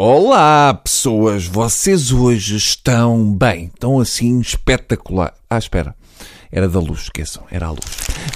Olá, pessoas! Vocês hoje estão bem, estão assim espetacular. Ah, espera, era da luz, esqueçam, era a luz.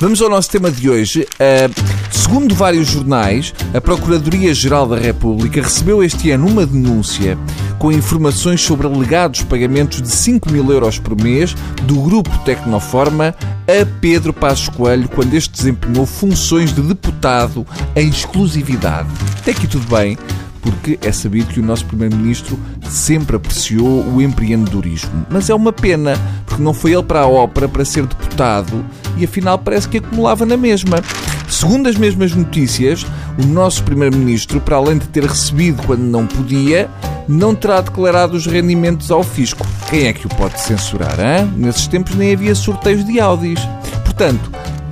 Vamos ao nosso tema de hoje. Uh, segundo vários jornais, a Procuradoria-Geral da República recebeu este ano uma denúncia com informações sobre alegados pagamentos de 5 mil euros por mês do grupo Tecnoforma a Pedro Passos Coelho quando este desempenhou funções de deputado em exclusividade. Até aqui tudo bem porque é sabido que o nosso Primeiro-Ministro sempre apreciou o empreendedorismo. Mas é uma pena, porque não foi ele para a ópera para ser deputado e afinal parece que acumulava na mesma. Segundo as mesmas notícias, o nosso Primeiro-Ministro, para além de ter recebido quando não podia, não terá declarado os rendimentos ao fisco. Quem é que o pode censurar, hein? Nesses tempos nem havia sorteios de Audis. Portanto,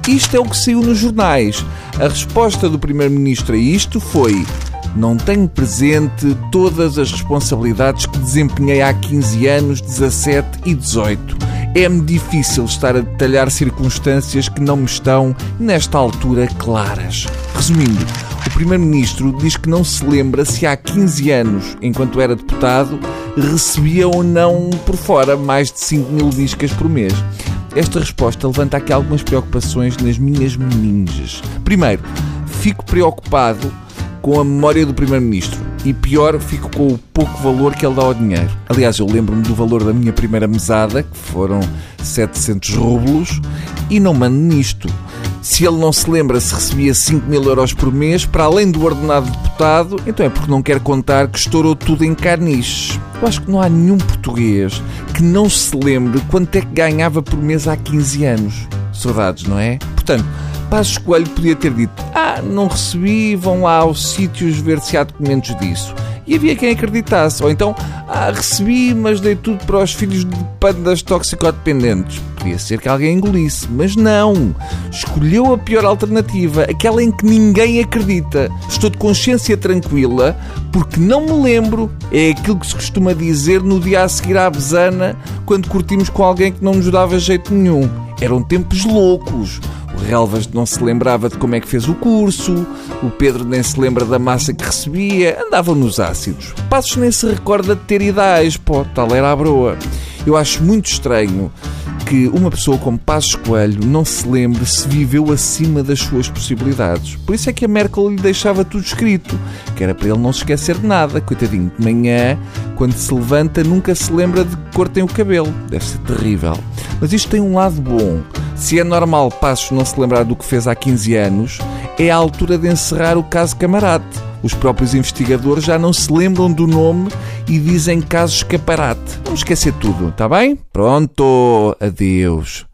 isto é o que saiu nos jornais. A resposta do Primeiro-Ministro a isto foi: não tenho presente todas as responsabilidades que desempenhei há 15 anos, 17 e 18. É-me difícil estar a detalhar circunstâncias que não me estão, nesta altura, claras. Resumindo, o Primeiro-Ministro diz que não se lembra se há 15 anos, enquanto era deputado, recebia ou não por fora mais de 5 mil discas por mês. Esta resposta levanta aqui algumas preocupações nas minhas meninges. Primeiro, fico preocupado com a memória do Primeiro-Ministro. E pior, fico com o pouco valor que ele dá ao dinheiro. Aliás, eu lembro-me do valor da minha primeira mesada, que foram 700 rublos, e não mando nisto. Se ele não se lembra se recebia 5 mil euros por mês, para além do ordenado de deputado, então é porque não quer contar que estourou tudo em carniches. Eu acho que não há nenhum português que não se lembre quanto é que ganhava por mês há 15 anos. Saudades, não é? Portanto, Passos Coelho podia ter dito: Ah, não recebi, vão lá aos sítios ver se há documentos disso. E havia quem acreditasse. Ou então, ah, recebi, mas dei tudo para os filhos de pandas toxicodependentes. Podia ser que alguém engolisse, mas não. Escolheu a pior alternativa, aquela em que ninguém acredita. Estou de consciência tranquila porque não me lembro. É aquilo que se costuma dizer no dia a seguir à besana, quando curtimos com alguém que não nos dava jeito nenhum. Eram tempos loucos. Relvas não se lembrava de como é que fez o curso, o Pedro nem se lembra da massa que recebia, andavam nos ácidos. Passos nem se recorda de ter ideias, pô, tal era a broa. Eu acho muito estranho que uma pessoa como Passos Coelho não se lembre se viveu acima das suas possibilidades. Por isso é que a Merkel lhe deixava tudo escrito, que era para ele não se esquecer de nada. Coitadinho, de manhã, quando se levanta, nunca se lembra de que cor tem o cabelo. Deve ser terrível. Mas isto tem um lado bom. Se é normal Passos não se lembrar do que fez há 15 anos, é a altura de encerrar o caso Camarate. Os próprios investigadores já não se lembram do nome e dizem caso escaparate. Vamos esquecer tudo, está bem? Pronto, adeus.